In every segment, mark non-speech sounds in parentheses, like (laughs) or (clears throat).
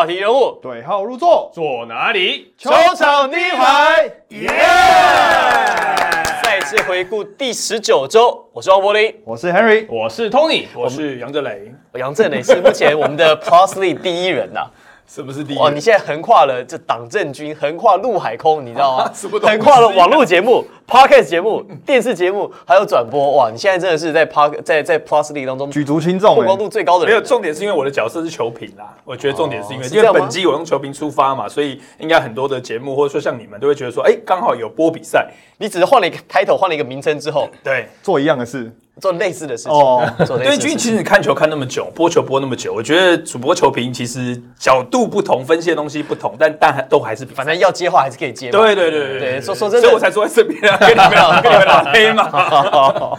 话题人物，对号入座，坐哪里？球场第一排，耶！再次回顾第十九周，我是王柏林，我是 Henry，我是 Tony，我是杨振磊，杨振磊是目前我们的 Plus League 第一人呐、是不是第一？哇，你现在横跨了这党政军，横跨陆海空，你知道吗？(laughs) 横跨了网络节目、Podcast 节目、(laughs) 电视节目，还有转播。哇，你现在真的是在 Park 在在 Plus League 当中举足轻重曝光哎，度最高的没有。重点是因为我的角色是球评啦，我觉得重点是因为、因为本季我用球评出发嘛，所以应该很多的节目或者说像你们都会觉得说，哎，刚好有播比赛，你只是换了一个 title，换了一个名称之后，对。做一样的事，做类似的事情。哦对，因为。其实你看球看那么久，播球播那么久，我觉得主播球评其实角度不同，分析的东西不同，但但还都还是反正要接话还是可以接。对对对对对说说真的所以我才坐在这边啊，跟你们俩跟你们俩黑嘛。(laughs)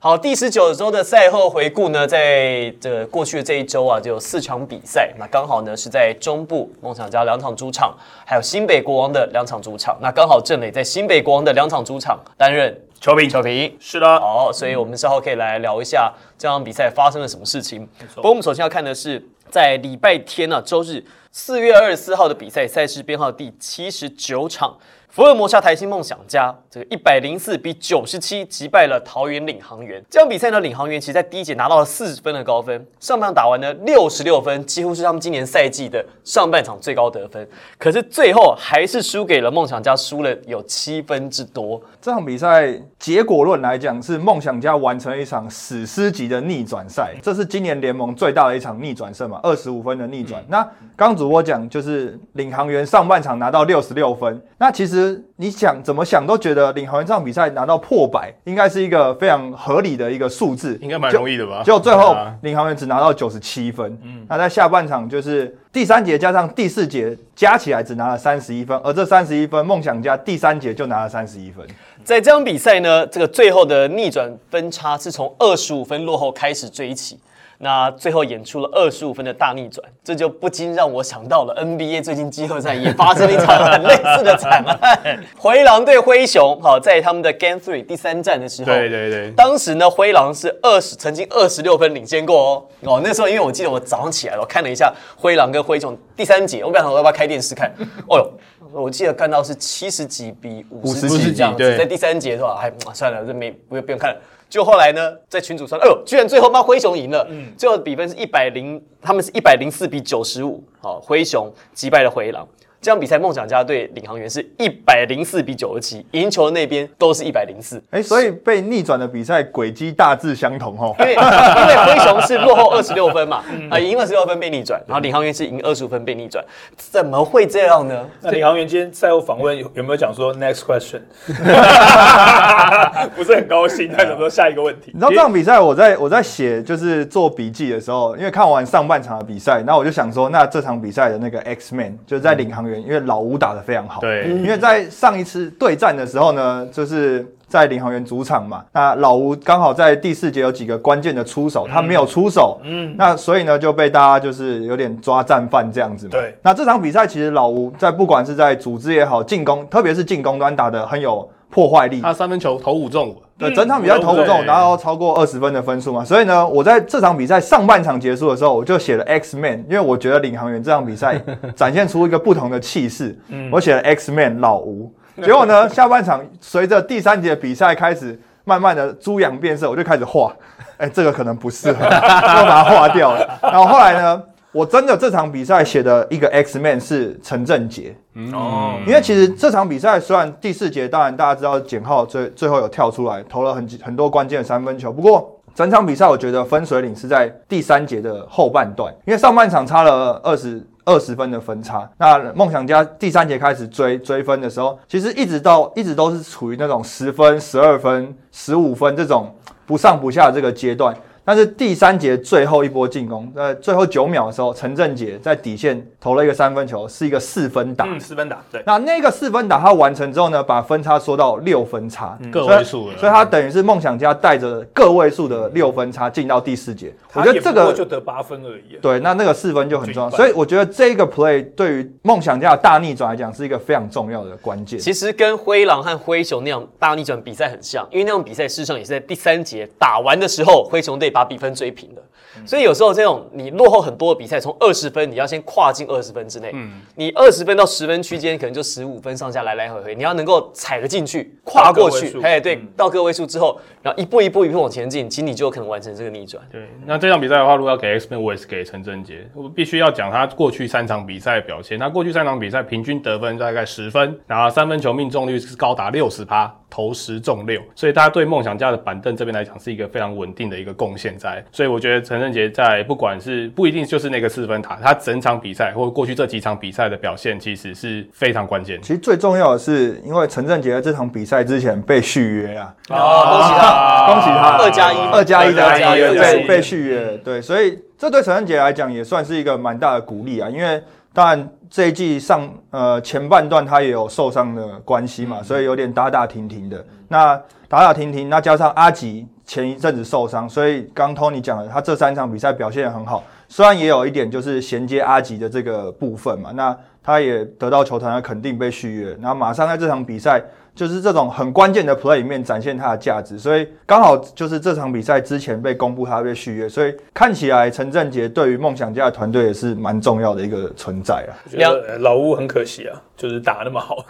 好，第十九周的赛后回顾呢，在这过去的这一周啊，就有四场比赛。那刚好呢是在中部梦想家两场主场，还有新北国王的两场主场。那刚好郑磊在新北国王的两场主场担任球评球评。是的，好，所以我们稍后可以来聊一下这场比赛发生了什么事情。不过我们首先要看的是在礼拜天呢、周日四月二十四号的比赛赛事编号第七十九场。福尔摩沙台新梦想家这个一百零四比九十七击败了桃园领航员。这场比赛呢，领航员其实在第一节拿到了四十分的高分，上半场打完呢六十六分，几乎是他们今年赛季的上半场最高得分。可是最后还是输给了梦想家，输了有七分之多。这场比赛结果论来讲，是梦想家完成了一场史诗级的逆转赛，这是今年联盟最大的一场逆转胜嘛，二十五分的逆转。那刚主播讲，就是领航员上半场拿到六十六分，那其实你想怎么想都觉得领航员这场比赛拿到破百，应该是一个非常合理的一个数字，应该蛮容易的吧？结果最后啊领航员只拿到九十七分，嗯那在下半场就是第三节加上第四节加起来只拿了三十一分，而这三十一分梦想家第三节就拿了三十一分。在这场比赛呢，这个最后的逆转分差是从二十五分落后开始追起，那最后演出了二十五分的大逆转，这就不禁让我想到了 NBA 最近季后赛也发生了一场很类似的惨案，灰狼对灰熊，好，在他们的 Game Three 第三战的时候，对对对，当时呢，灰狼是二十，曾经二十六分领先过哦。哦，那时候因为我记得我早上起来了，我看了一下灰狼跟灰熊第三节，我本来想说要不要开电视看，哦哟，我记得看到是七十几比五十50几几这样子，在第三节是吧？哎，啊算了，这没不用不用看了。就后来呢，在群主上，哎呦，居然最后帮灰熊赢了，最后的比分是一百零，他们是一百零四比九十五，好，灰熊击败了灰狼。这场比赛，梦想家队领航员是一百零四比九十七，赢球的那边都是一百零四。哎、所以被逆转的比赛轨迹大致相同哦。因为因为灰熊是落后 (laughs) 二十六分嘛，啊，赢二十六分被逆转，然后领航员是赢二十五分被逆转，怎么会这样呢？那领航员今天赛后访问有有没有讲说 next question？(laughs) 不是很高兴，他想说下一个问题你知。道这场比赛，我在我在写就是做笔记的时候，因为看完上半场的比赛，那我就想说，那这场比赛的那个 X Man 就是在领航员，因为老吴打得非常好，对。因为在上一次对战的时候呢，就是在领航员主场嘛，那老吴刚好在第四节有几个关键的出手，他没有出手，嗯，那所以呢就被大家就是有点抓战犯这样子嘛。对。那这场比赛其实老吴在不管是在组织也好，进攻，特别是进攻端打得很有破坏力，他三分球投五中，对，整场比赛投五中，对。拿到超过二十分的分数嘛，所以呢，我在这场比赛上半场结束的时候，我就写了 X Man，因为我觉得领航员这场比赛 (laughs) 展现出一个不同的气势，我写了 X Man 老吴。结果呢，下半场随着第三节比赛开始慢慢的猪羊变色，我就开始画，哎、这个可能不适合，(laughs) 就把它划掉了。然后后来呢，我真的这场比赛写的一个 X Man 是陈正杰，哦，因为其实这场比赛虽然第四节，当然大家知道简浩最最后有跳出来投了很很多关键的三分球，不过整场比赛我觉得分水岭是在第三节的后半段，因为上半场差了二十。二十分的分差，那梦想家第三节开始追追分的时候，其实一直到一直都是处于那种十分、十二分、十五分这种不上不下的这个阶段。但是第三节最后一波进攻，在最后九秒的时候，陈振杰在底线投了一个三分球，是一个四分打。嗯，四分打，对，那那个四分打他完成之后呢，把分差缩到六分差，个位数了，所以他等于是梦想家带着个位数的六分差进到第四节。我觉得这个就得八分而已。对，那那个四分就很重要，所以我觉得这个 play 对于梦想家的大逆转来讲是一个非常重要的关键。其实跟灰狼和灰熊那样大逆转比赛很像，因为那种比赛事实上也是在第三节打完的时候，灰熊队把比分追平的。所以有时候这种你落后很多的比赛，从二十分你要先跨进二十分之内，嗯你二十分到十分区间可能就十五分上下来来回回，你要能够踩得进去，跨过去，哎，对嗯，到个位数之后，然后一步一步一步往前进，其实你就有可能完成这个逆转。对，那这场比赛的话，如果要给 X Men，我也是给陈正杰。我必须要讲他过去三场比赛的表现。他过去三场比赛平均得分大概十分，然后三分球命中率是高达六十趴，投十中六，所以他对梦想家的板凳这边来讲是一个非常稳定的一个贡献在。所以我觉得陈正杰在不管是不一定就是那个四分塔，他整场比赛或过去这几场比赛的表现，其实是非常关键。其实最重要的是，因为陈振杰在这场比赛之前被续约啊，哦，恭喜他！恭喜他，二加一二加一的二加一二加一被被续约，对，所以这对陈振杰来讲也算是一个蛮大的鼓励啊，因为当然这一季上呃前半段他也有受伤的关系嘛，所以有点打打停停的。那打打停停，那加上阿吉前一阵子受伤，所以刚托尼讲了，他这三场比赛表现也很好，虽然也有一点就是衔接阿吉的这个部分嘛，那他也得到球团的肯定被续约，然后马上在这场比赛。就是这种很关键的 play 里面展现他的价值，所以刚好就是这场比赛之前被公布他被续约，所以看起来陈振杰对于梦想家的团队也是蛮重要的一个存在啊，我觉得老吴很可惜啊，就是打那么好，(laughs)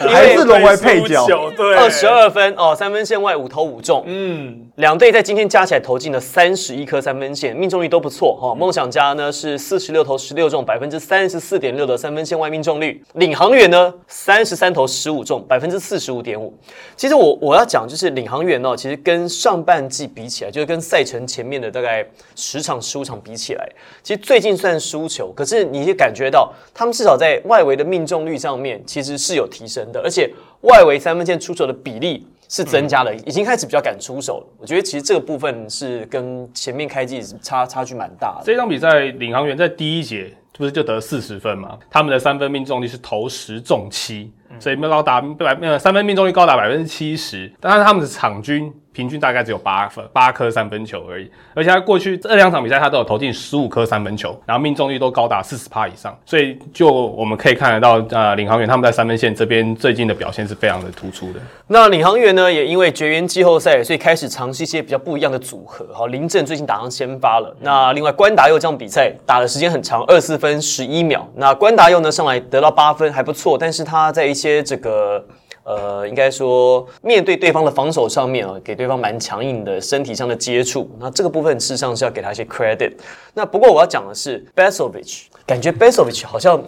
还是沦为配角。对，二十，二分哦，三分线外五投五中，嗯，两队在今天加起来投进了三十一颗三分线，命中率都不错哈、哦。梦想家呢是四十六投十六中，百分之三十四点六的三分线外命中率。领航员呢三十三投十五中，百分之四十五点五。其实我我要讲就是领航员哦，其实跟上半季比起来，就是跟赛程前面的大概十场十五场比起来，其实最近算输球，可是你也感觉到他们至少在外围的命中率上面其实是有提升的，而且外围三分线出手的比例。是增加了，已经开始比较敢出手了。我觉得其实这个部分是跟前面开季差差距蛮大的。这场比赛领航员在第一节不是就得四十分嘛？他们的三分命中率是投十中七，所以没有高达百呃三分命中率高达百分之七十。但是他们的场均平均大概只有八分八颗三分球而已，而且他过去这两场比赛他都有投进十五颗三分球，然后命中率都高达四十趴以上。所以就我们可以看得到，呃，领航员他们在三分线这边最近的表现是非常的突出的。那领航员呢，也因为绝缘季后赛，所以开始尝试一些比较不一样的组合。好，林振最近打上先发了。那另外关达佑这场比赛打的时间很长，二四分十一秒。那关达佑呢上来得到八分，还不错，但是他在一些这个。呃，应该说面对对方的防守上面啊，给对方蛮强硬的身体上的接触，那这个部分事实上是要给他一些 credit。那不过我要讲的是 b e s o v i c h 感觉 b e s o v i c h 好像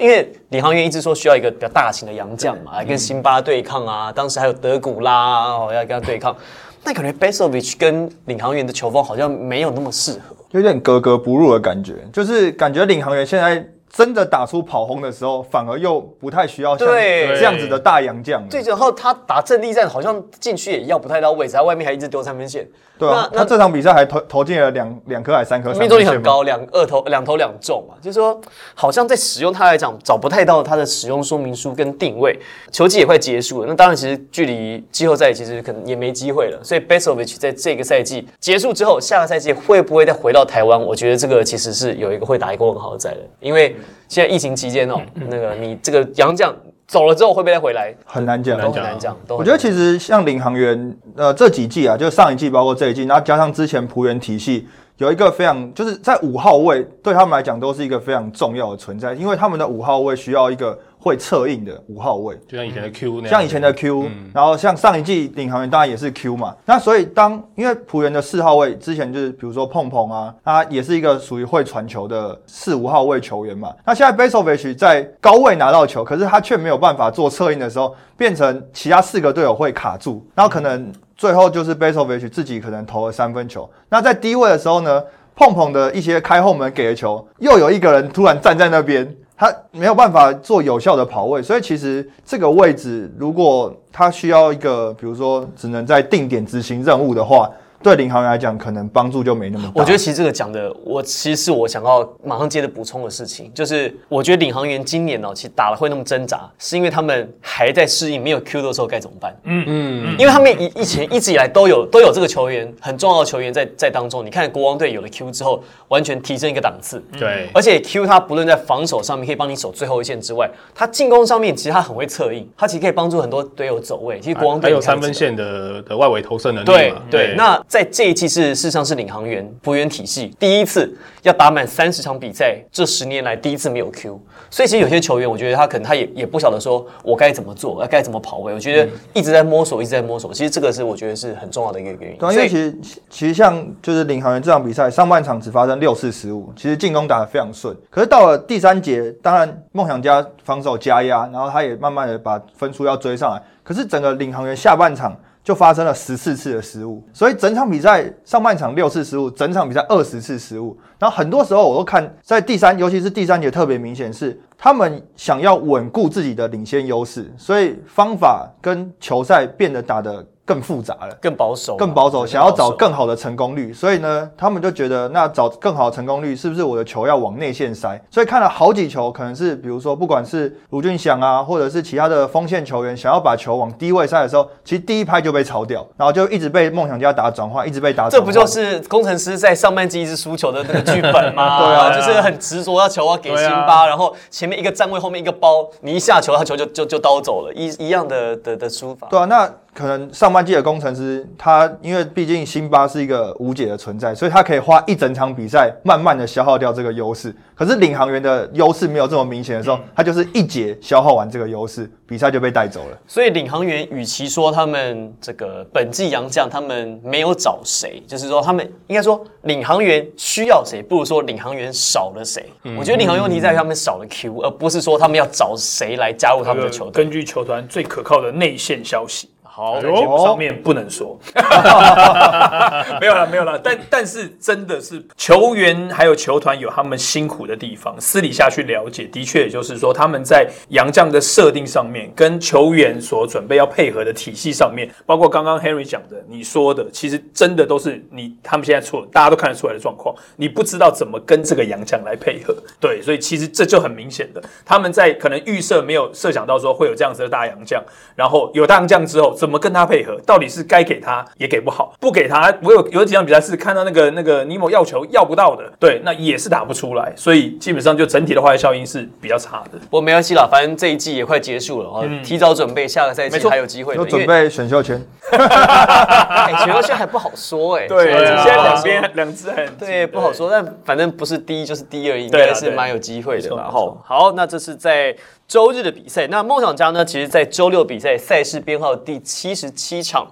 因为领航员一直说需要一个比较大型的洋将嘛，来跟辛巴对抗啊，当时还有德古拉啊哦要跟他对抗，但感觉 b e s o v i c h 跟领航员的球风好像没有那么适合。有点格格不入的感觉，就是感觉领航员现在真的打出跑轰的时候，反而又不太需要像对这样子的大洋将了。对，然后他打阵地战好像禁区也要不太到位置，他外面还一直丢三分线，对啊，那他这场比赛还投投进了两两颗还是三颗，命中率很。高，两二投两投两中嘛，就是说好像在使用它来讲找不太到它的使用说明书跟定位。球季也快结束了，那当然其实距离季后赛其实可能也没机会了，所以 Besovic 在这个赛季结束之后，下个赛季会不会再回到台湾？我觉得这个其实是有一个会打一个问号在的，因为现在疫情期间哦，那个你这个杨将走了之后会不会再回来？很难讲，都很难讲。都我觉得其实像领航员，呃，这几季啊，就上一季包括这一季，然后加上之前浦原体系，有一个非常就是在五号位对他们来讲都是一个非常重要的存在，因为他们的五号位需要一个会策应的五号位。就像以前的 Q 那样，像以前的 Q，、然后像上一季领航员当然也是 Q 嘛。那所以当因为浦原的四号位之前就是比如说碰碰啊，他也是一个属于会传球的四五号位球员嘛。那现在 Besovic 在高位拿到球，可是他却没有办法做策应的时候，变成其他四个队友会卡住，然后可能最后就是 Besovic 自己可能投了三分球。那在低位的时候呢，碰碰的一些开后门给的球，又有一个人突然站在那边。他没有办法做有效的跑位，所以其实这个位置，如果他需要一个，比如说只能在定点执行任务的话，对领航员来讲，可能帮助就没那么大。我觉得其实这个讲的，我其实是我想要马上接着补充的事情，就是我觉得领航员今年呢、其实打了会那么挣扎，是因为他们还在适应没有 Q 的时候该怎么办。嗯嗯，因为他们以以前一直以来都有都有这个球员很重要的球员在在当中。你看国王队有了 Q 之后，完全提升一个档次。对，而且 Q 他不论在防守上面可以帮你守最后一线之外，他进攻上面其实他很会策应，他其实可以帮助很多队友走位。其实国王队还有三分线的的外围投射能力对，对，那在这一季是事实上是领航员博员体系第一次要打满三十场比赛，这十年来第一次没有 Q，所以其实有些球员，我觉得他可能他也也不晓得说我该怎么做，该怎么跑位，我觉得一直在摸索，一直在摸索。其实这个是我觉得是很重要的一个原因。对啊，因为其实其实像就是领航员这场比赛，上半场只发生六次失误，其实进攻打得非常顺。可是到了第三节，当然梦想家防守加压，然后他也慢慢的把分数要追上来。可是整个领航员下半场。就发生了十四次的失误，所以整场比赛上半场六次失误，整场比赛二十次失误。然后很多时候我都看在第三，尤其是第三节特别明显，是他们想要稳固自己的领先优势，所以方法跟球赛变得打得。更复杂了，更保守，更保守，想要找更好的成功率，所以呢，他们就觉得那找更好的成功率，是不是我的球要往内线塞？所以看了好几球，可能是比如说，不管是卢俊祥啊，或者是其他的锋线球员，想要把球往低位塞的时候，其实第一拍就被抄掉，然后就一直被梦想家打转换，一直被打。这不就是工程师在上半季一直输球的那个剧本吗？(laughs) 对啊，(laughs) 就是很执着要球要给辛巴，然后前面一个站位，后面一个包，你一下球，他球就就就刀走了，一一样的的的输法。对啊，那。可能上半季的工程师，他因为毕竟辛巴是一个无解的存在，所以他可以花一整场比赛慢慢的消耗掉这个优势。可是领航员的优势没有这么明显的时候，他就是一节消耗完这个优势，比赛就被带走了。所以领航员与其说他们这个本季洋将他们没有找谁，就是说他们应该说领航员需要谁，不如说领航员少了谁。我觉得领航员问题在于他们少了 Q，而不是说他们要找谁来加入他们的球队。根据球团最可靠的内线消息。好，在节目上面不能说，(laughs) 没有了，没有了。但但是真的是球员还有球团有他们辛苦的地方，私底下去了解，的确也就是说他们在杨将的设定上面，跟球员所准备要配合的体系上面，包括刚刚 Henry 讲的，你说的，其实真的都是你他们现在错，大家都看得出来的状况，你不知道怎么跟这个杨将来配合。对，所以其实这就很明显的，他们在可能预设没有设想到说会有这样子的大杨将，然后有大杨将之后。怎么跟他配合？到底是该给他也给不好，不给他。我有有几场比赛是看到那个那个尼莫要球要不到的，对，那也是打不出来。所以基本上就整体的化学效应是比较差的。不过没关系啦，反正这一季也快结束了啊，提早准备下个赛季还有机会。有准备选秀权，(laughs) 选秀权还不好说哎。对，现在两边两只很对不好说，但反正不是第一就是第二，应该是蛮有机会的。然后好，那这是在。周日的比赛，那梦想家呢？其实，在周六比赛赛事编号第七十七场，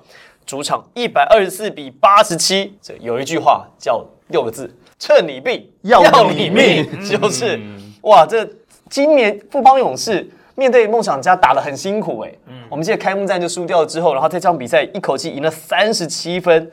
主场一百二十四比八十七。这有一句话叫六个字：趁你病，要你命。(laughs) 就是哇，这今年富邦勇士面对梦想家打得很辛苦哎。我们记得开幕战就输掉了之后，然后在这场比赛一口气赢了三十七分。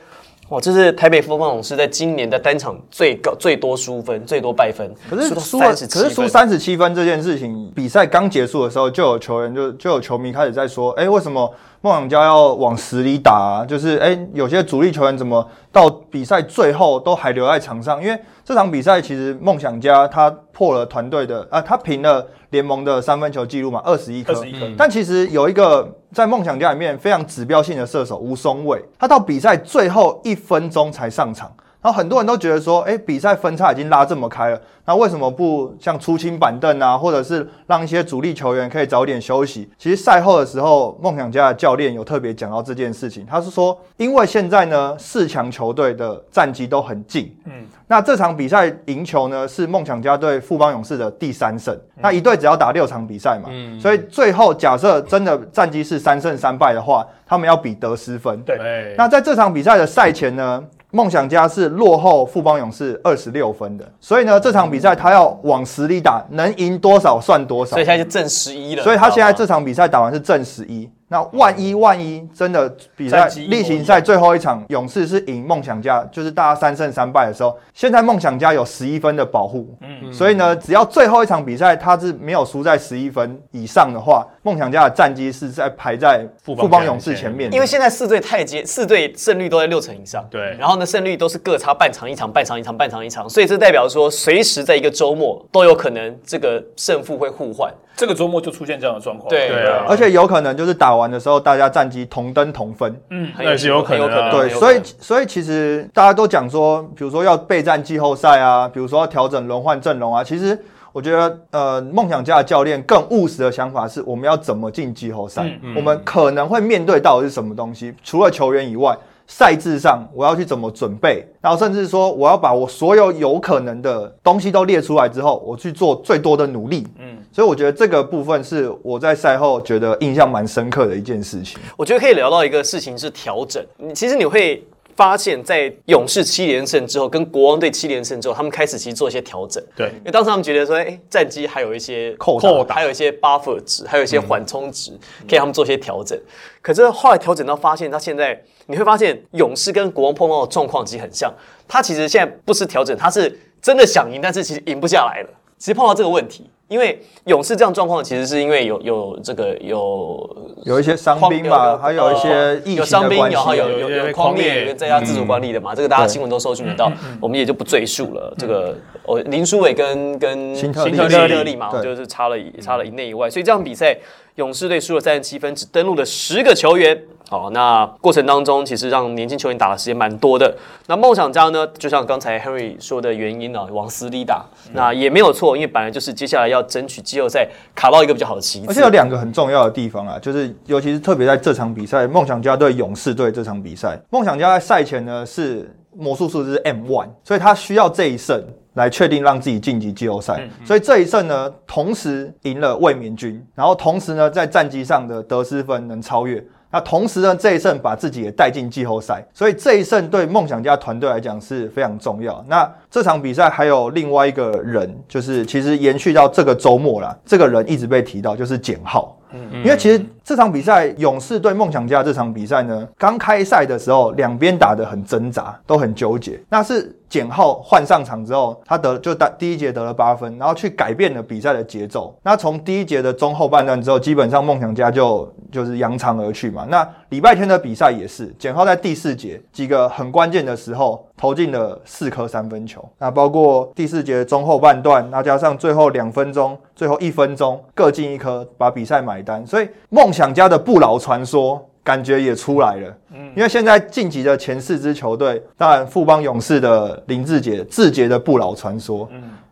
哇，这是台北富邦勇士在今年的单场最高最多输分、最多败分。可是输可是输三十七分这件事情，比赛刚结束的时候，就有球员就就有球迷开始在说：，哎，为什么梦想家要往死里打？就是哎，有些主力球员怎么到比赛最后都还留在场上？因为这场比赛其实梦想家他破了团队的啊，他平了联盟的三分球记录嘛，二十一颗。但其实有一个。在梦想家里面非常指标性的射手吴松伟，他到比赛最后一分钟才上场，然后很多人都觉得说，哎，比赛分差已经拉这么开了，那为什么不像出清板凳啊，或者是让一些主力球员可以早点休息？其实赛后的时候，梦想家的教练有特别讲到这件事情，他是说，因为现在呢四强球队的战绩都很近，嗯。那这场比赛赢球呢，是梦想家对富邦勇士的第三胜。那一队只要打六场比赛嘛，嗯所以最后假设真的战绩是三胜三败的话，他们要比得失分。对。那在这场比赛的赛前呢，梦想家是落后富邦勇士二十六分的，所以呢，这场比赛他要往实力打，能赢多少算多少。所以现在就正十一了。所以他现在这场比赛打完是正十一。那万一万一真的比赛例行赛最后一场勇士是赢梦想家，就是大家三胜三败的时候，现在梦想家有十一分的保护，嗯，所以呢，只要最后一场比赛他是没有输在十一分以上的话，梦想家的战绩是在排在富邦勇士前面。因为现在四队太接，四队胜率都在六成以上，对，然后呢胜率都是各差半场一场，半场一场，半场一场，所以这代表说随时在一个周末都有可能这个胜负会互换。这个周末就出现这样的状况，对。啊，而且有可能就是打完的时候，大家战绩同登同分，嗯，那是有可能，对，所以所以其实大家都讲说，比如说要备战季后赛啊，比如说要调整轮换阵容啊，其实我觉得，呃，梦想家的教练更务实的想法是，我们要怎么进季后赛，我们可能会面对到的是什么东西，除了球员以外。赛制上我要去怎么准备，然后甚至说我要把我所有有可能的东西都列出来之后，我去做最多的努力。嗯，所以我觉得这个部分是我在赛后觉得印象蛮深刻的一件事情。我觉得可以聊到一个事情是调整。你其实你会发现，在勇士七连胜之后，跟国王队七连胜之后，他们开始其实做一些调整。对因为当时他们觉得说，哎、战绩还有一些扣打扣打，还有一些 buffer 值，还有一些缓冲值，可以让他们做一些调整。可是后来调整到发现，他现在你会发现，勇士跟国王碰到的状况其实很像。他其实现在不是调整，他是真的想赢，但是其实赢不下来了。其实碰到这个问题，因为勇士这样状况，其实是因为有有这个有有一些伤兵有嘛，还有一些疫有伤兵，然后有啊。有有狂狂烈烈在家自主管理的嘛，这个大家新闻都搜寻得到，我们也就不赘述了。这个哦，林书伟跟跟辛特利辛特利嘛，对就是差了一差了一内一外，所以这场比赛勇士队输了三十七分，只登录了十个球员。好，那过程当中其实让年轻球员打的时间蛮多的。那梦想家呢，就像刚才 Henry 说的原因啊，往死里打，那也没有错，因为本来就是接下来要争取季后赛卡到一个比较好的旗而且有。两个很重要的地方啊，就是尤其是特别在这场比赛，梦想家对勇士队这场比赛，梦想家在赛前呢是魔术数字是 M one，所以他需要这一胜来确定让自己晋级季后赛。所以这一胜呢，同时赢了卫冕军，然后同时呢在战绩上的得失分能超越。那同时呢，这一胜把自己也带进季后赛，所以这一胜对梦想家团队来讲是非常重要。那这场比赛还有另外一个人，就是其实延续到这个周末啦，这个人一直被提到，就是简浩。嗯因为其实这场比赛，勇士对梦想家这场比赛呢，刚开赛的时候，两边打得很挣扎，都很纠结。那是简浩换上场之后，他得就打第一节得了八分，然后去改变了比赛的节奏。那从第一节的中后半段之后，基本上梦想家就就是扬长而去嘛。那礼拜天的比赛也是，简浩在第四节几个很关键的时候投进了四颗三分球，那包括第四节中后半段，那加上最后两分钟、最后一分钟各进一颗，把比赛买单。所以梦想家的不老传说感觉也出来了。嗯因为现在晋级的前四支球队，当然富邦勇士的林志杰、志杰的不老传说，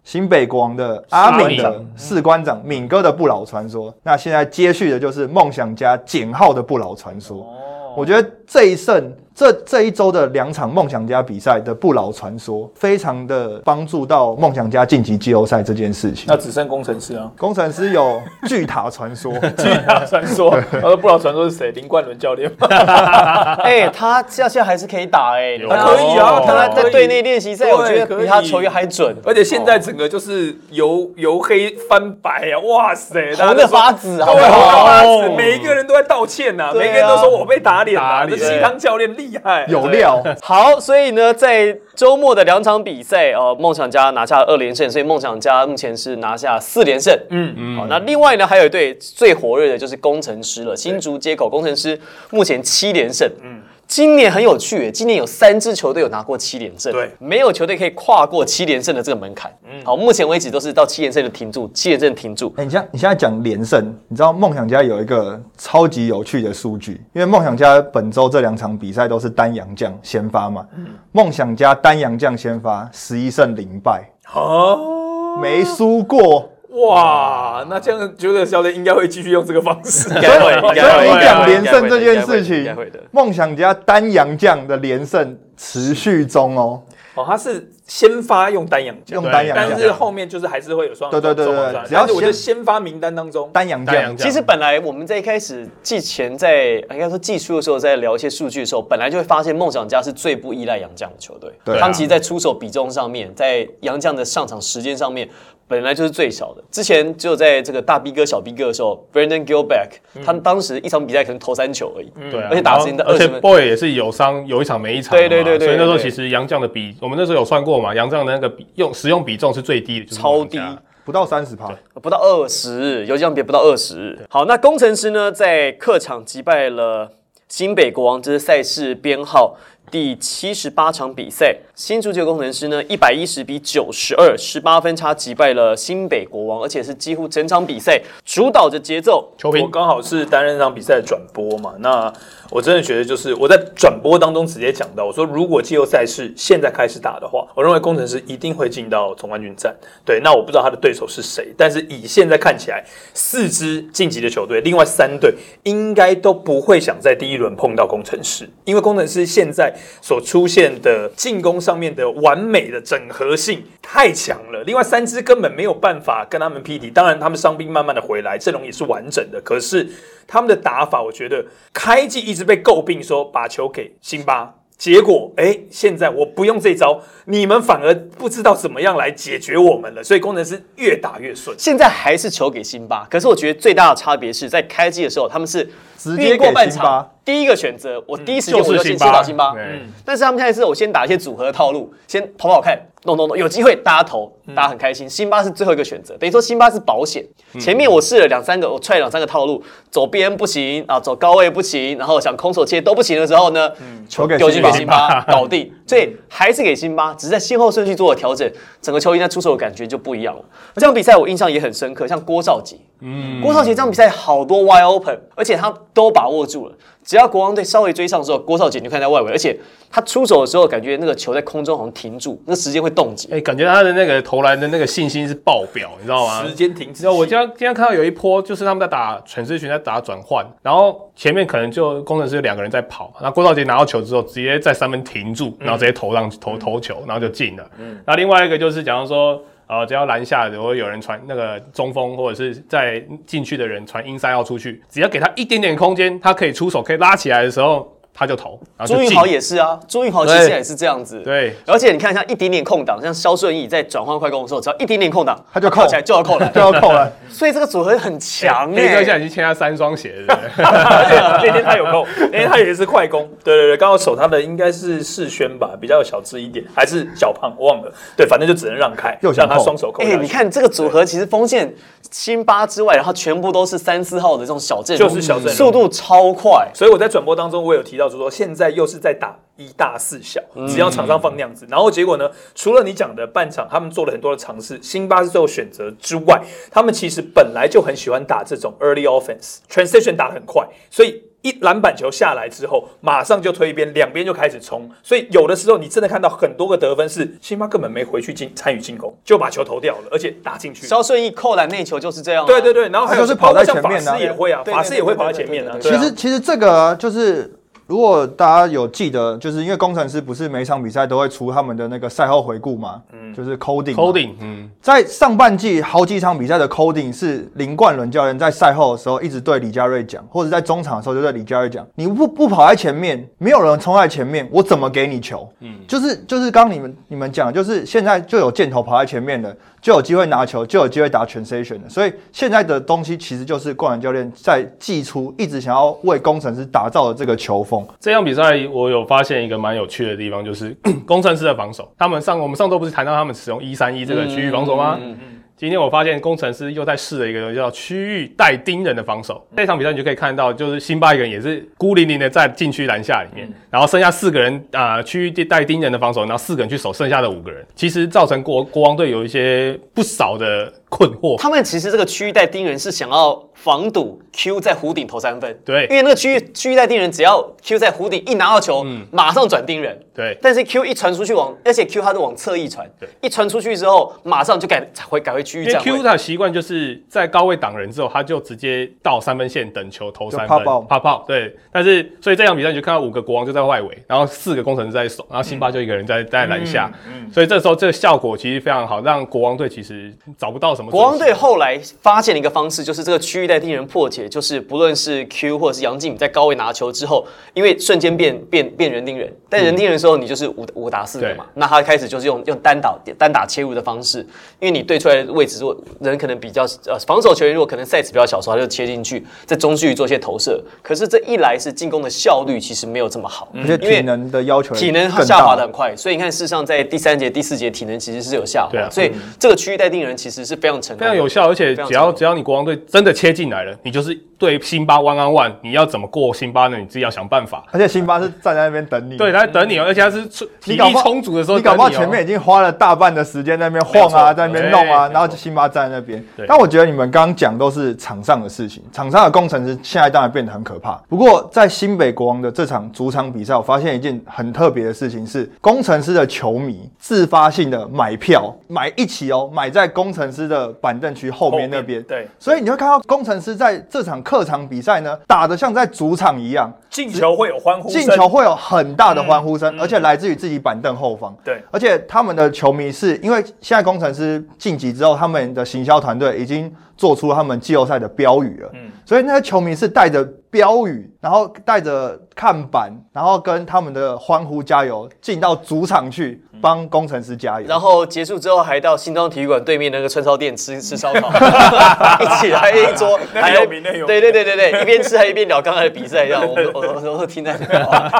新北国王的阿敏的士官长敏哥的不老传说，那现在接续的就是梦想家简浩的不老传说。我觉得这一胜，这这一周的两场梦想家比赛的不老传说，非常的帮助到梦想家晋级季后赛这件事情。那只剩工程师啊，工程师有巨塔传说，(laughs) 巨塔传说，(laughs) 他说不老传说是谁，林冠伦教练吗？(laughs) 哎，他现在还是可以打哎，有可以啊他可以在队内练习赛，我觉得比他球员还准。而且现在整个就是由由黑翻白啊！哇塞，红的发紫，好对，不红的？发紫，每一个人都在道歉呐、每个人都说我被打脸了。打脸这西汤教练厉害，有料。(laughs) 好，所以呢，在周末的两场比赛，呃，梦想家拿下二连胜，所以梦想家目前是拿下四连胜。嗯嗯，好，那另外呢，还有一队最火热的就是工程师了，新竹接口工程师目前七连胜。嗯。今年很有趣耶，今年有三支球队有拿过七连胜，对没有球队可以跨过七连胜的这个门槛。嗯，好，目前为止都是到七连胜就停住，七连胜停住。哎、你像你现在讲连胜，你知道梦想家有一个超级有趣的数据，因为梦想家本周这两场比赛都是单阳将先发嘛，梦想家单阳将先发十一胜零败，哦，没输过。哇，那这样觉得教练应该会继续用这个方式。(laughs) 应该会，应所以你讲连胜这件事应该会情的。，梦想家单阳将的连胜持续中哦，哦，他是先发用单阳将，用单阳将，但是后面就是还是会有双对对对对只要我觉得先先发名单当中，单阳将。单阳将。其实本来我们在一开始季前在应该说季初的时候，在聊一些数据的时候，本来就会发现梦想家是最不依赖杨将的球队。对啊。他们其实，在出手比重上面，在杨将的上场时间上面，本来就是最小的。之前只有在这个大 B 哥、小 B 哥的时候，Brandon Gilback，、他们当时一场比赛可能投三球而已。对啊，而且打时间在然后而且20分 Boy 也是有伤，有一场没一场嘛，对对对对所以那时候其实杨将的比，我们那时候有算过嘛，杨将的那个比用使用比重是最低的，就是超低不到三十趴，不到二十，游击样别不到二十。好，那工程师呢，在客场击败了新北国王，这是赛事编号第七十八场比赛，新足球工程师呢一百一十比九十二，十八分差击败了新北国王，而且是几乎整场比赛主导着节奏。我球评刚好是担任这场比赛的转播嘛，那我真的觉得就是我在转播当中直接讲到，我说如果季后赛是现在开始打的话，我认为工程师一定会进到总冠军战。对，那我不知道他的对手是谁，但是以现在看起来，四支晋级的球队，另外三队应该都不会想在第一轮碰到工程师，因为工程师现在所出现的进攻上面的完美的整合性太强了，另外三支根本没有办法跟他们匹敌。当然，他们伤兵慢慢的回来，阵容也是完整的，可是他们的打法，我觉得开季一直被诟病说把球给辛巴。结果，哎，现在我不用这招，你们反而不知道怎么样来解决我们了，所以工程师越打越顺。现在还是球给辛巴，可是我觉得最大的差别是在开机的时候，他们是直接过半场第一个选择，我第一时间就是我就先切到辛巴。嗯但是他们现在是我先打一些组合的套路，先跑跑看，弄弄弄，有机会大家投，大家很开心。辛巴是最后一个选择，等于说辛巴是保险。前面我试了两三个，我踹两三个套路，走边不行啊，走高位不行，然后想空手切都不行的时候呢，球给给辛巴搞定。所以还是给辛巴，只是在先后顺序做了调整，整个球衣在出手的感觉就不一样了。这场比赛我印象也很深刻，像郭少杰，嗯郭少杰这场比赛好多 wide open，而且他都把握住了。只要国王队稍微追上的时候，郭少杰你就看在外围，而且他出手的时候，感觉那个球在空中好像停住，那时间会冻结。哎、感觉他的那个投篮的那个信心是爆表，你知道吗？时间停止我今天今天看到有一波，就是他们在打全世群在打转换，然后前面可能就工程师有两个人在跑，然后郭少杰拿到球之后，直接在三分停住，然后直接投上投投球，然后就进了。嗯，然后另外一个就是假如说。呃，只要篮下如果有人传那个中锋或者是在进去的人传阴三要出去，只要给他一点点空间，他可以出手，可以拉起来的时候，他就投，然后就。朱云豪也是啊，朱云豪其实对也是这样子。对，而且你看，像一点点空档，像肖顺义在转换快攻的时候，只要一点点空档，他就扣起来就要扣篮就，要扣了。(laughs) (laughs) 所以这个组合很强 (laughs) 黑哥现在哎。已经签下三双鞋了，对不对那天他有空，那天他也是快攻，对对对，刚好守他的应该是世轩吧，比较小只一点，还是小胖，我忘了，对，反正就只能让开，又让他双手扣下哎、去。你看这个组合，其实锋线辛巴之外，然后全部都是三四号的这种小阵容，就是小阵容速度超快。所以我在转播当中，我有提到就是说，现在又是在打一大四小，只要场上放那样子，然后结果呢，除了你讲的半场，他们做了很多的尝试，辛巴是最后选择之外，他们其实本来就很喜欢打这种 early offense，transition 打得很快，所以。一篮板球下来之后，马上就推一边，两边就开始冲，所以有的时候你真的看到很多个得分是辛巴根本没回去进参与进攻，就把球投掉了，而且打进去。肖顺义扣篮内球就是这样、啊。对对对，然后还有是跑在前面啊法师也会啊，法师也会跑在前面啊。对对对啊其实其实这个啊就是。如果大家有记得，就是因为工程师不是每场比赛都会出他们的那个赛后回顾嘛，嗯，就是 coding。coding，嗯，在上半季好几场比赛的 coding 是林冠伦教练在赛后的时候一直对李佳瑞讲，或者在中场的时候就对李佳瑞讲，你不不跑在前面，没有人冲在前面，我怎么给你球？嗯，就是就是刚你们你们讲，就是现在就有箭头跑在前面的，就有机会拿球，就有机会打 transition 的，所以现在的东西其实就是冠伦教练在季初一直想要为工程师打造的这个球风。这场比赛我有发现一个蛮有趣的地方，就是 (clears throat) 工程师的防守。他们上我们上周不是谈到他们使用一三一这个区域防守吗？嗯今天我发现工程师又在试了一个叫区域带盯人的防守。这场比赛你就可以看到，就是辛巴一个人也是孤零零的在禁区篮下里面，然后剩下四个人啊、区域带盯人的防守，然后四个人去守剩下的五个人，其实造成国国王队有一些不少的困惑。他们其实这个区域带盯人是想要防堵 Q 在弧顶投三分，对。因为那个区域区域带盯人，只要 Q 在弧顶一拿到球，嗯。马上转盯人。对。但是 Q 一传出去往，而且 Q 它是往侧翼传，对。一传出去之后，马上就改回改回区域因为站 Q。他的习惯就是在高位挡人之后，他就直接到三分线等球投三分，就泡泡泡泡。对，但是所以这场比赛你就看到五个国王就在外围，然后四个工程师在守，然后辛巴就一个人在在篮下，嗯。所以这时候这个效果其实非常好，让国王队其实找不到什么。国王队后来发现了一个方式，就是这个区域带盯人破解，就是不论是 Q 或者是杨靖宇在高位拿球之后，因为瞬间变变变人盯人，但人盯人的时候你就是五五打四的嘛，那他开始就是用用单打单打切入的方式，因为你对出来的位置如果人可能比较呃防守球员如果可能 size 比较小的时候，他就切进去，在中距离做一些投射，可是这一来是进攻的效率其实没有这么好，而且因为体能的要求体能下滑的很快，所以你看，事实上在第三节、第四节体能其实是有下滑，对啊。所以这个区域待定人其实是非非常成功，非常有效，而且只要只要你国王队真的切进来了，你就是对辛巴 one on one，你要怎么过辛巴呢？你自己要想办法。而且辛巴是站在那边等你，对，他在等你哦，而且他是出体力你搞不好充足的时候你搞不好前面已经花了大半的时间在那边晃啊，在那边弄啊，然后辛巴站在那边对。但我觉得你们刚刚讲都是场上的事情，场上的工程师现在当然变得很可怕。不过在新北国王的这场主场比赛，我发现一件很特别的事情是，工程师的球迷自发性的买票，买一起哦，买在工程师的板凳区后面那边。对，所以你会看到工程师在这场客场比赛呢，打得像在主场一样，进球会有欢呼声，进球会有很大的欢呼声，而且来自于自己板凳后方。对，而且他们的球迷是因为现在工程师晋级之后，他们的行销团队已经做出他们季后赛的标语了。嗯，所以那些球迷是带着标语，然后带着看板，然后跟他们的欢呼加油，进到主场去帮工程师加油。然后结束之后还到新庄体育馆对面那个串烧店吃吃烧烤，(laughs) 一起来一桌，(laughs) 那还很有名很有对对对对对，一边吃还一边聊刚才的比赛，这 (laughs) 样我们我我我都听在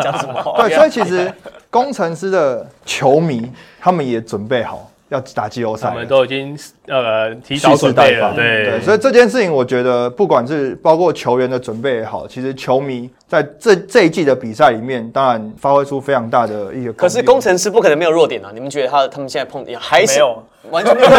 讲什么话。对，所以其实工程师的球迷他们也准备好要打季后赛，我们都已经呃提早。准备了，对所以这件事情，我觉得不管是包括球员的准备也好，其实球迷在这这一季的比赛里面，当然发挥出非常大的一个。可是工程师不可能没有弱点啊！你们觉得他他们现在碰还是没有完全没有？没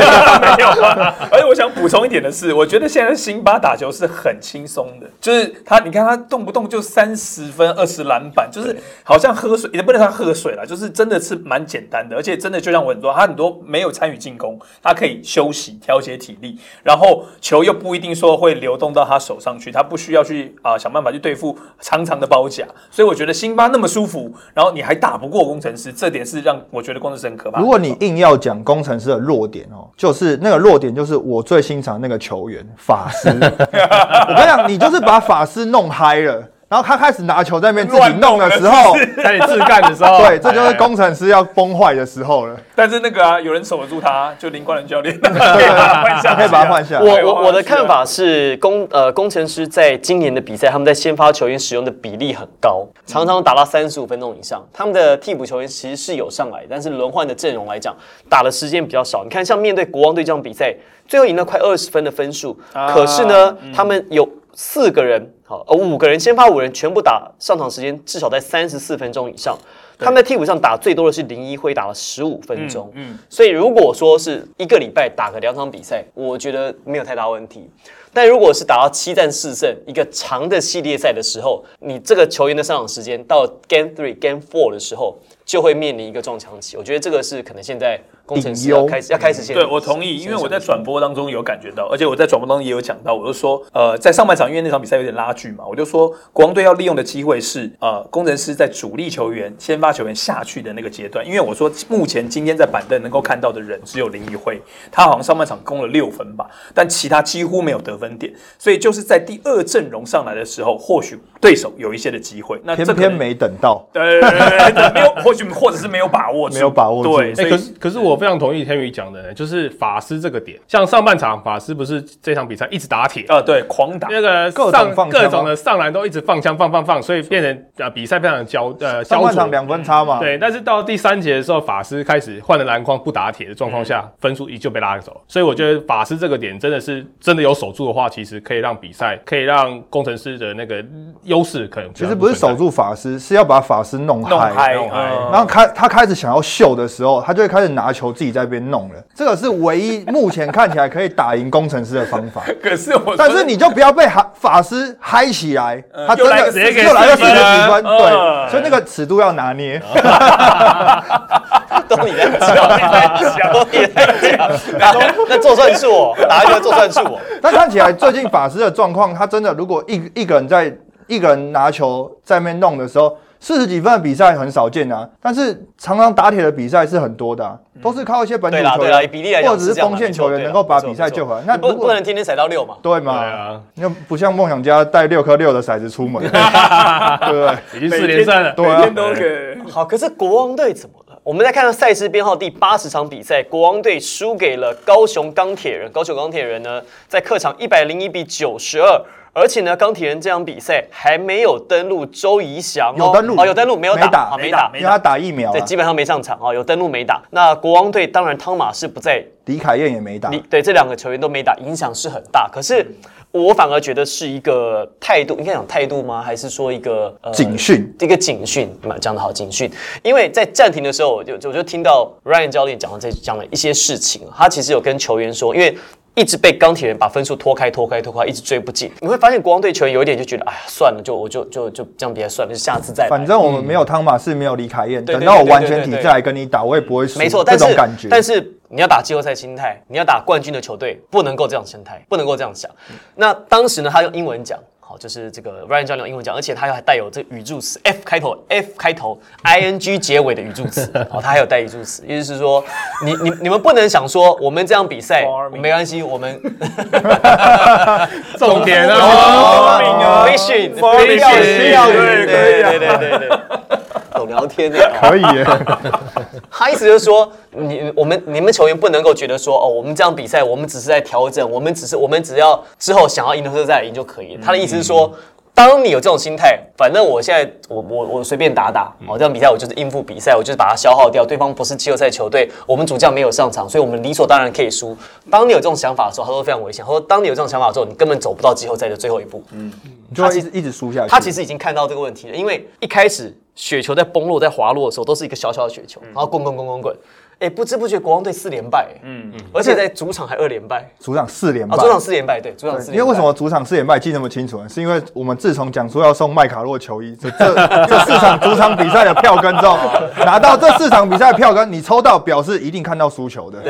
有啊。(laughs) 而且我想补充一点的是，我觉得现在辛巴打球是很轻松的，就是他，你看他动不动就三十分、二十篮板，就是好像喝水，也不能算喝水了，就是真的是蛮简单的，而且真的就像我很多，他很多没有参与进攻，他可以休息调节体力，然后球又不一定说会流动到他手上去，他不需要去啊、想办法去对付长长的包夹，所以我觉得辛巴那么舒服，然后你还打不过工程师，这点是让我觉得工程师很可怕。如果你硬要讲工程师的弱点哦，就是那个弱点就是我最欣赏那个球员法师。(laughs) 我跟你讲，你就是把法师弄嗨了，然后他开始拿球在那边自己弄的时候，在你自干的时候，对，这就是工程师要崩坏的时候了。但是那个啊，有人守得住他，就林冠伦教练，(laughs) 换下可以把他换下。我我我的看法是工呃工程师在今年的比赛，他们在先发球员使用的比例很高，常常打到三十五分钟以上。他们的替补球员其实是有上来，但是轮换的阵容来讲，打的时间比较少。你看，像面对国王队这场比赛，最后赢了快二十分的分数，啊可是呢，他们有四个人，好呃五个人先发五人全部打上场时间至少在三十四分钟以上。他们在替补上打最多的是林一辉，打了十五分钟。嗯所以如果说是一个礼拜打个两场比赛，我觉得没有太大问题。但如果是打到七战四胜一个长的系列赛的时候，你这个球员的上场时间到 Game Three、Game Four 的时候，就会面临一个撞墙期。我觉得这个是可能现在工程师要开始要开始先对我同意，因为我在转播当中有感觉到，而且我在转播当中也有讲到，我就说，呃，在上半场因为那场比赛有点拉锯嘛，我就说国王队要利用的机会是，呃，工程师在主力球员、先发球员下去的那个阶段，因为我说目前今天在板凳能够看到的人只有林奕辉，他好像上半场攻了六分吧，但其他几乎没有得分点，所以就是在第二阵容上来的时候，或许对手有一些的机会，那偏偏没等到。对对对对对，没有，或许或者是没有把握住，(laughs) 没有把握住对，哎、所以可是可是我非常同意天宇讲的呢，就是法师这个点，像上半场法师不是这场比赛一直打铁。啊，对，狂打。那个各种上各种的上篮都一直放枪放放放，所以变成呃比赛非常的焦呃焦灼。上半场两分差嘛，对，但是到第三节的时候，法师开始换了篮筐不打铁的状况下，分数依旧被拉走。所以我觉得法师这个点真的是真的有守住的话，其实可以让比赛可以让工程师的那个优势可能其实不是守住法师，是要把法师弄嗨。弄嗨，弄嗨嗯然后开他开始想要秀的时候，他就会开始拿球自己在那边弄了。这个是唯一目前看起来可以打赢工程师的方法。(laughs) 可是我，但是你就不要被法法师嗨起来，他真的又来个四十几分，嗯对，所以那个尺度要拿捏。(laughs) 都你在讲，都你在讲，那那做算术哦，打一个做算术哦。(laughs) 但看起来最近法师的状况，他真的如果一一个人在一个人拿球在那边弄的时候，四十几分的比赛很少见啊。但是常常打铁的比赛是很多的、啊，都是靠一些本土球对啦，以员比例来或者是锋线球员能够把比赛救回来。那你不不能天天踩到六嘛。对嘛？对啊，那不像梦想家带六颗六的骰子出门，(laughs) 对不对？已经四连胜了。对啊每天都给好，可是国王队怎么了？我们再看到赛事编号第八十场比赛，国王队输给了高雄钢铁人。高雄钢铁人呢，在客场一百零一比九十二，而且呢，钢铁人这场比赛还没有登陆周怡翔、哦，有登陆哦，有登陆，没有打，没打啊没打，他打疫苗对，基本上没上场哦，有登陆没打。那国王队当然汤马是不在，李凯燕也没打你。对这两个球员都没打，影响是很大。可是我反而觉得是一个态度，应该讲态度吗？还是说一个、呃警讯，一个警讯，蛮讲的好，警讯。因为在暂停的时候，我就我就听到 Ryan 教练讲了这讲了一些事情，他其实有跟球员说，因为。一直被钢铁人把分数拖开、拖开、拖开，一直追不进。你会发现国王队球员有一点就觉得，哎呀，算了，就我就就就这样比赛算了，就下次再。反正我们没有汤马士，没有李凯燕，等到我完全体对对再来跟你打，我也不会输。没错，但是。但是你要打季后赛心态，你要打冠军的球队，不能够这样心态，不能够这样想。那当时呢，他用英文讲。好，就是这个 Ryan 教练用英文讲，而且他还带有这个语助词 F 开头，F 开头，ing 结尾的语助词。(laughs) 哦，他还有带语助词，意思是说，你你你们不能想说我们这样比赛没关系，我们 (laughs) 重点啊！啊 fishing，Farming 钓鱼钓鱼对可以啊对对对对对，懂聊天的。(laughs) 可以耶，(laughs) 他意思就是说，你我们你们球员不能够觉得说，哦，我们这样比赛，我们只是在调整，我们只是我们只要之后想要赢的时候再来赢就可以了。他的意思是说。当你有这种心态，反正我现在我我我随便打打，哦，这样比赛我就是应付比赛，我就是把它消耗掉。对方不是季后赛球队，我们主将没有上场，所以我们理所当然可以输。当你有这种想法的时候，他说非常危险。他说，当你有这种想法的时候，你根本走不到季后赛的最后一步。嗯就会一直一直输下去。他其实已经看到这个问题了，因为一开始雪球在崩落、在滑落的时候，都是一个小小的雪球，然后滚滚滚滚滚，哎，不知不觉国王队四连败，嗯嗯，而且在主场还二连败，主场四连败啊，，主场四连败，对，主场四连败。因为为什么主场四连败记那么清楚呢？是因为我们自从讲说要送麦卡洛球衣，这这 (laughs) 这四场主场比赛的票根之后，拿到这四场比赛的票根，你抽到表示一定看到输球的。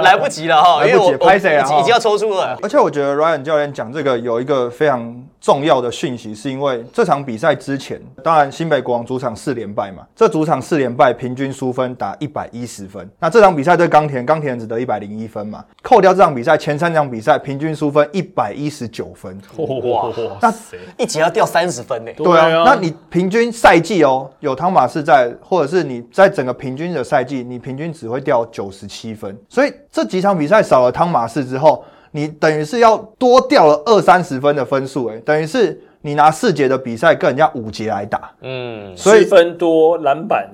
来不及了哈？因为我来不及拍谁啊已经已经要抽出了。而且我觉得 Ryan 教练讲这个有一个非常重要的讯息，是因为这场比赛之前，当然新北国王主场四连败嘛，这主场四连败平均输分达一百一十分。那这场比赛对钢铁人，钢铁人只得一百零一分嘛，扣掉这场比赛前三场比赛平均输分一百一十九分。哇，那一节要掉三十分呢，对啊，对啊。那你平均赛季哦，有汤马士在，或者是你在整个平均的赛季，你平均只会掉九十七分，所以这几场比赛少了汤马士之后，你等于是要多掉了二三十分的分数，哎，等于是你拿四节的比赛跟人家五节来打，嗯，所以分多，篮板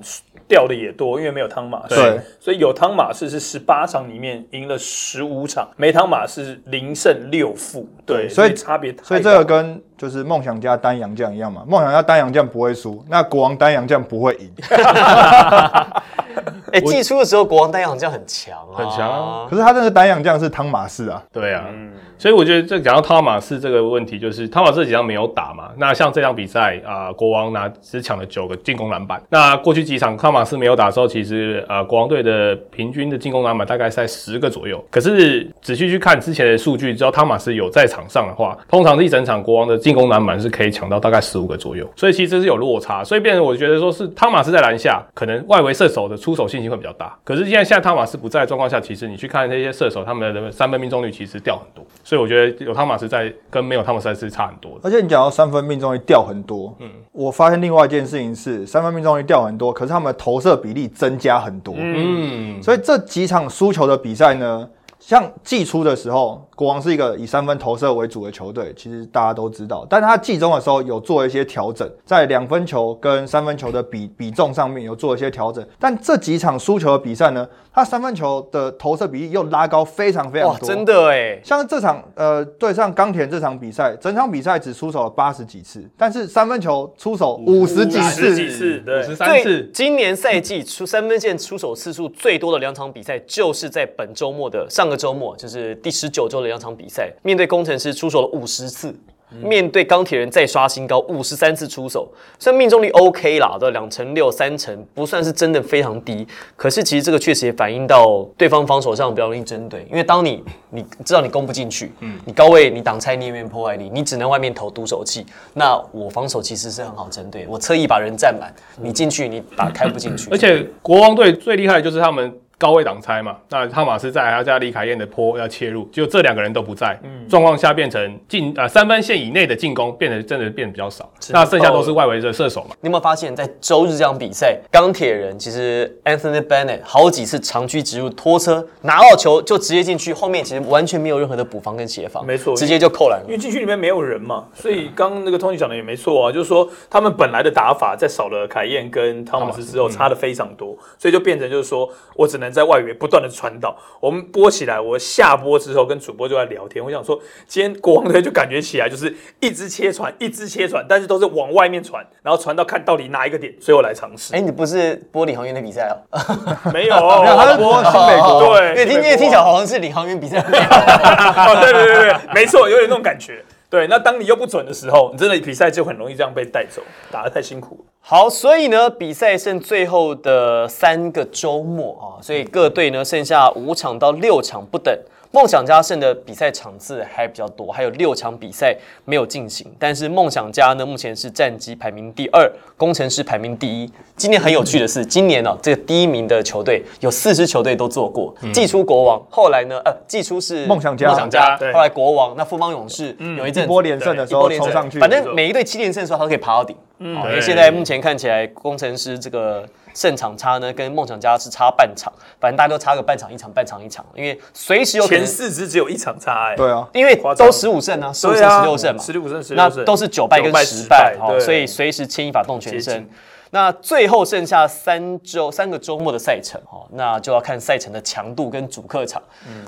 掉的也多，因为没有汤马士，对。所以有汤马士是十八场里面赢了十五场，没汤马士零胜六负，对，所以差别太大，所以这个跟就是梦想家单阳将一样嘛，梦想家单阳将不会输，那国王单阳将不会赢，(laughs) 哎，季初的时候国王单阳将很强啊，很强啊可是他那个单阳将是汤马士啊，对啊，所以我觉得这讲到汤马士这个问题，就是汤马士这几场没有打嘛。那像这场比赛啊、国王拿只抢了九个进攻篮板。那过去几场汤马士没有打的时候，其实呃国王队的平均的进攻篮板大概在十个左右。可是仔细去看之前的数据，只要汤马士有在场上的话，通常是一整场国王的进攻篮板是可以抢到大概十五个左右。所以其实是有落差，所以变成我觉得说是汤马斯在篮下，可能外围射手的出手信心会比较大。可是现在现在汤马斯不在的状况下，其实你去看那些射手，他们的三分命中率其实掉很多。所以我觉得有汤马斯在跟没有汤马斯是差很多的。而且你讲到三分命中率掉很多，嗯，我发现另外一件事情是三分命中率掉很多，可是他们的投射比例增加很多，嗯，所以这几场输球的比赛呢，像季初的时候，国王是一个以三分投射为主的球队，其实大家都知道，但他季中的时候有做一些调整，在两分球跟三分球的比比重上面有做一些调整，但这几场输球的比赛呢，他三分球的投射比例又拉高非常非常哇，多，真的哎，像这场呃对上钢铁这场比赛，整场比赛只出手了八十几次，但是三分球出手五十几五十次，几次，对。五，十三对次，今年赛季出三分线出手次数最多的两场比赛，就是在本周末的上个周末，就是第十九周的两场比赛，面对工程师出手了五十次。面对钢铁人再刷新高，五十三次出手，虽然命中率 OK 啦，到两成六、三成，不算是真的非常低。可是其实这个确实也反映到对方防守上比较容易针对，因为当你你知道你攻不进去，嗯，你高位你挡拆你也没有破坏力，你只能外面投毒手器。那我防守其实是很好针对，我侧翼把人占满，你进去你打开不进去。而且国王队最厉害的就是他们高位挡拆嘛，那汤马斯在，还要加李凯燕的坡要切入，就这两个人都不在，嗯状况下变成进呃三分线以内的进攻变得真的变得比较少，那剩下都是外围的射手嘛。你有没有发现，在周日这场比赛，钢铁人其实 Anthony Bennett 好几次长驱直入拖车，拿到球就直接进去，后面其实完全没有任何的补防跟协防，没错直接就扣篮了因。为禁区里面没有人嘛，所以刚刚那个 Tony 讲的也没错啊，就是说他们本来的打法在少了凯燕跟汤马斯之后差的非常多，所以就变成就是说我只能在外围不断的传导。我们播起来，我下播之后跟主播就在聊天，我想说今天国王队就感觉起来就是一直切传，一直切传，但是都是往外面传，然后传到看到底哪一个点，所以我来尝试。哎，你不是播李航员的比赛哦？(laughs) 没有，他是播新美国对，因为听因为听起来好像是李航员比赛。(laughs) 哦，对对对对，没错，有点那种感觉。对，那当你又不准的时候，你真的比赛就很容易这样被带走，打得太辛苦了。好，所以呢，比赛剩最后的三个周末啊，所以各队呢剩下五场到六场不等。梦想家胜的比赛场次还比较多，还有六场比赛没有进行。但是梦想家呢，目前是战绩排名第二，工程师排名第一。今年很有趣的是，今年呢、这个第一名的球队有四支球队都做过，季初国王，后来呢，呃，季初是梦想家梦想家，对后来国王，那富邦勇士有一阵波连胜的时候冲上去，反正每一队七连胜的时候，他都可以爬到顶。嗯，因为现在目前看起来，工程师这个胜场差呢，跟梦想家是差半场，反正大家都差个半场一场，半场一场，因为随时有可能前，四只只有一场差，哎，对啊，因为都十五胜啊，十五胜十六胜嘛，十六胜十那六胜，都是九败跟十败，哦，所以随时牵一发动全身。那最后剩下三周三个周末的赛程哦，那就要看赛程的强度跟主客场。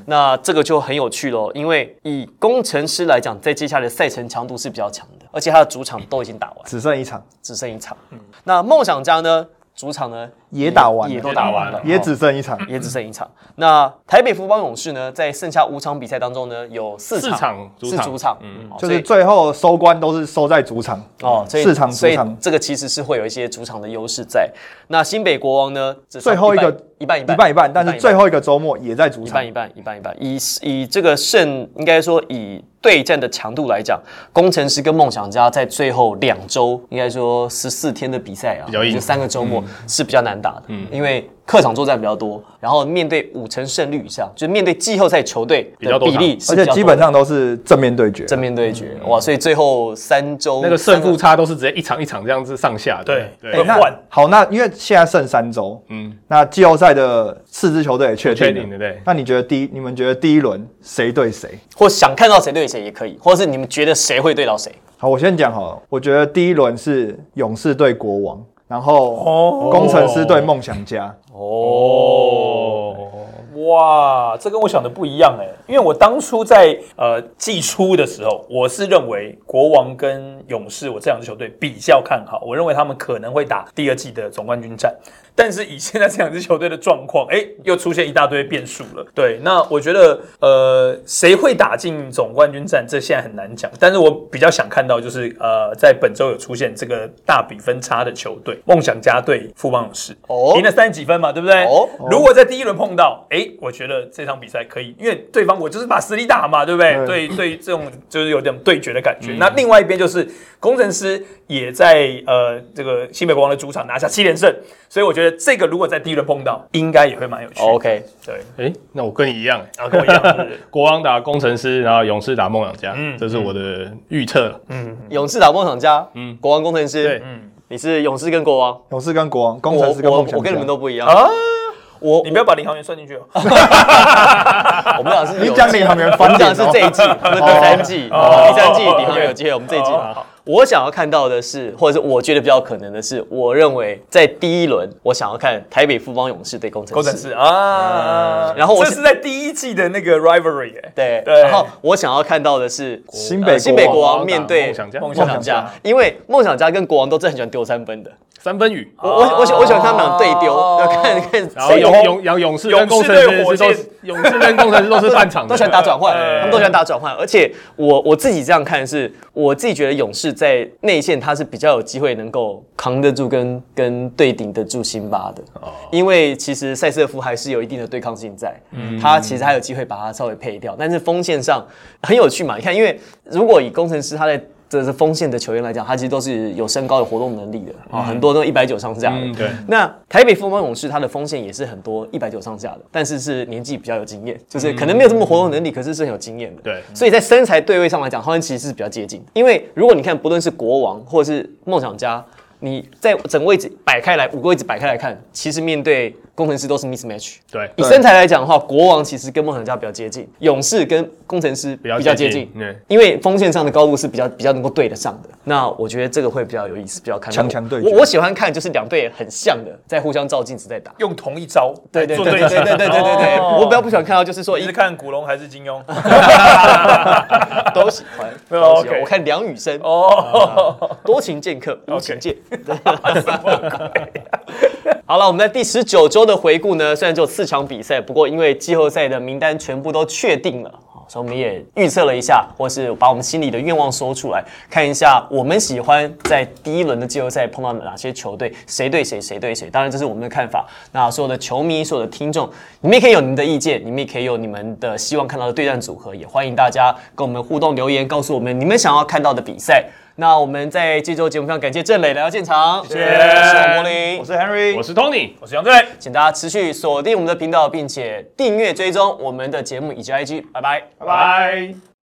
那这个就很有趣喽，因为以工程师来讲，在接下来的赛程强度是比较强的，而且他的主场都已经打完，只剩一场，只剩一场。嗯那梦想家呢，主场呢也打完了。也都打完了，也哦只剩一场。也只剩一场。那台北福邦勇士呢，在剩下五场比赛当中呢，有四四场场主场。是主场，嗯，就是最后收官都是收在主场。哦，所以四场主所以场这个其实是会有一些主场的优势在。那新北国王呢，只最后一个一半一半一半。一半，但是最后一个周末也在主场。一半。一半一半一半。以以这个胜，应该说以对战的强度来讲，工程师跟梦想家在最后两周，应该说十四天的比赛啊，比较硬。就三个周末是比较难打的，因为客场作战比较多，然后面对五成胜率以上，就是面对季后赛球队比较多比例是而且基本上都是正面对决。正面对决，哇！所以最后三周那个胜负差都是直接一场一场这样子上下的。对对会，那好，那因为现在剩三周，嗯，那季后赛的四支球队也确定了确定的，对。那你觉得第一，你们觉得第一轮谁对谁？或想看到谁对谁也可以，或者是你们觉得谁会对到谁？好，我先讲好了。我觉得第一轮是勇士对国王，然后哦工程师对梦想家。哦，哇，这跟我想的不一样哎，因为我当初在呃季初的时候，我是认为国王跟勇士我这两支球队比较看好，我认为他们可能会打第二季的总冠军战。但是以现在这两支球队的状况，哎，又出现一大堆变数了。对，那我觉得呃，谁会打进总冠军战，这现在很难讲。但是我比较想看到就是呃，在本周有出现这个大比分差的球队，梦想家队富邦勇士，哦赢了三十几分嘛，对不对？哦如果在第一轮碰到，哎，我觉得这场比赛可以，因为对方我就是把实力打嘛，对不对？对对，这种就是有点对决的感觉。那另外一边就是工程师也在呃这个新北国王的主场拿下七连胜，所以我觉得这个如果在第一轮碰到，应该也会蛮有趣的。OK，对，哎，那我跟你一样，哎啊，跟我一样，(laughs) 国王打工程师，然后勇士打梦想家，嗯这是我的预测。嗯勇士打梦想家，嗯，国王工程师，对。嗯，你是勇士跟国王，勇士跟国王，工程师跟梦想家。我我跟你们都不一样，啊，我你不要把领航员算进去哦。我们俩是你讲领航员我翻们讲脸哦是这一季，不是第三季，哦第三季领航员有机会，我们这一季。我想要看到的是，或者是我觉得比较可能的是，我认为在第一轮，我想要看台北富邦勇士对工程师。工程师啊，然后我这是在第一季的那个 rivalry 哎，对，对然后我想要看到的是新北呃新北国国王王面对梦想家梦想家家，因为梦想家跟国王都真的很喜欢丢三分的。三分雨，我我我喜我喜欢看他们俩对丢，哦。要看看然后勇勇勇然后勇士跟工程师都是勇士跟工程师都是半场，(laughs) 都喜欢打转换，哎他们都喜欢打转换。而且我我自己这样看是，我自己觉得勇士在内线他是比较有机会能够扛得住跟跟对顶得住辛巴的，因为其实塞瑟夫还是有一定的对抗性在，他其实还有机会把他稍微配掉。但是锋线上很有趣嘛，你看，因为如果以工程师他在这是锋线的球员来讲，他其实都是有身高、有活动能力的啊，很多都一百九上下的。嗯，对，那台北富邦勇士他的锋线也是很多一百九上下的，但是是年纪比较有经验，就是可能没有这么活动能力，可是是很有经验的。对所以在身材对位上来讲，他们其实是比较接近。因为如果你看，不论是国王或者是梦想家，你在整个位置摆开来，五个位置摆开来看，其实面对工程师都是 mismatch。对，以身材来讲的话，国王其实跟梦想家比较接近，勇士跟工程师比较较接近。接近对因为锋线上的高度是比较比较能够对得上的。那我觉得这个会比较有意思，比较看强强对决我我喜欢看就是两队很像的，在互相照镜子在打。用同一招对对对对对决对对对我比较不喜欢看到就是说一你是看古龙还是金庸？(laughs) 都喜欢，没 (laughs) 有都喜欢 OK 我看梁羽生哦，多情剑客无情剑。(laughs) 好了，我们在第十九周的回顾呢，虽然只有四场比赛，不过因为季后赛的名单全部都确定了。所以我们也预测了一下，或是把我们心里的愿望说出来，看一下我们喜欢在第一轮的季后赛碰到哪些球队，谁对谁，谁对谁。当然这是我们的看法。那所有的球迷、所有的听众，你们也可以有你们的意见，你们也可以有你们的希望看到的对战组合，也欢迎大家跟我们互动留言，告诉我们你们想要看到的比赛。那我们在这周节目上感谢郑磊来到现场，谢谢我柏林我，是 Henry，我是 Tony，我是杨队。请大家持续锁定我们的频道，并且订阅追踪我们的节目以及 IG，拜拜。拜拜。